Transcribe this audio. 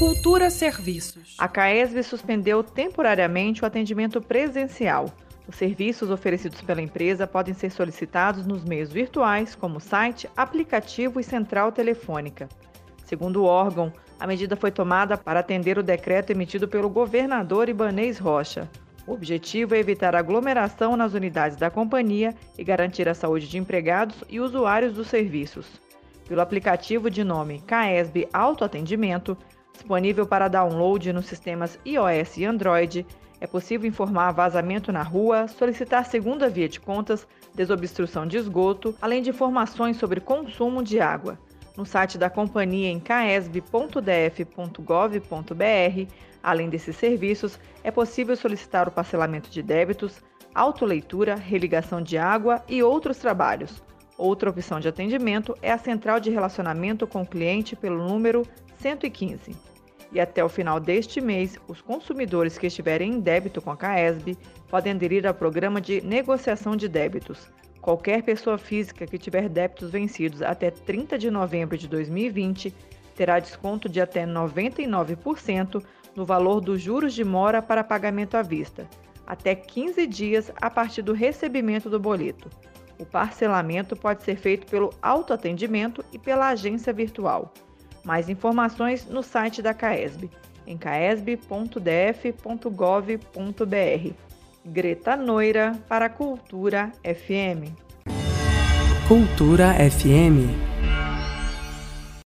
Cultura Serviços. A CAESB suspendeu temporariamente o atendimento presencial. Os serviços oferecidos pela empresa podem ser solicitados nos meios virtuais, como site, aplicativo e central telefônica. Segundo o órgão, a medida foi tomada para atender o decreto emitido pelo governador Ibanês Rocha. O objetivo é evitar aglomeração nas unidades da companhia e garantir a saúde de empregados e usuários dos serviços. Pelo aplicativo de nome CAESB Autoatendimento, disponível para download nos sistemas iOS e Android, é possível informar vazamento na rua, solicitar segunda via de contas, desobstrução de esgoto, além de informações sobre consumo de água. No site da companhia em caesb.df.gov.br, além desses serviços, é possível solicitar o parcelamento de débitos, autoleitura, religação de água e outros trabalhos. Outra opção de atendimento é a central de relacionamento com o cliente pelo número 115 e até o final deste mês, os consumidores que estiverem em débito com a CAESB podem aderir ao programa de negociação de débitos. Qualquer pessoa física que tiver débitos vencidos até 30 de novembro de 2020 terá desconto de até 99% no valor dos juros de mora para pagamento à vista, até 15 dias a partir do recebimento do boleto. O parcelamento pode ser feito pelo autoatendimento e pela agência virtual. Mais informações no site da CAESB, em caesb.df.gov.br. Greta Noira para Cultura FM. Cultura FM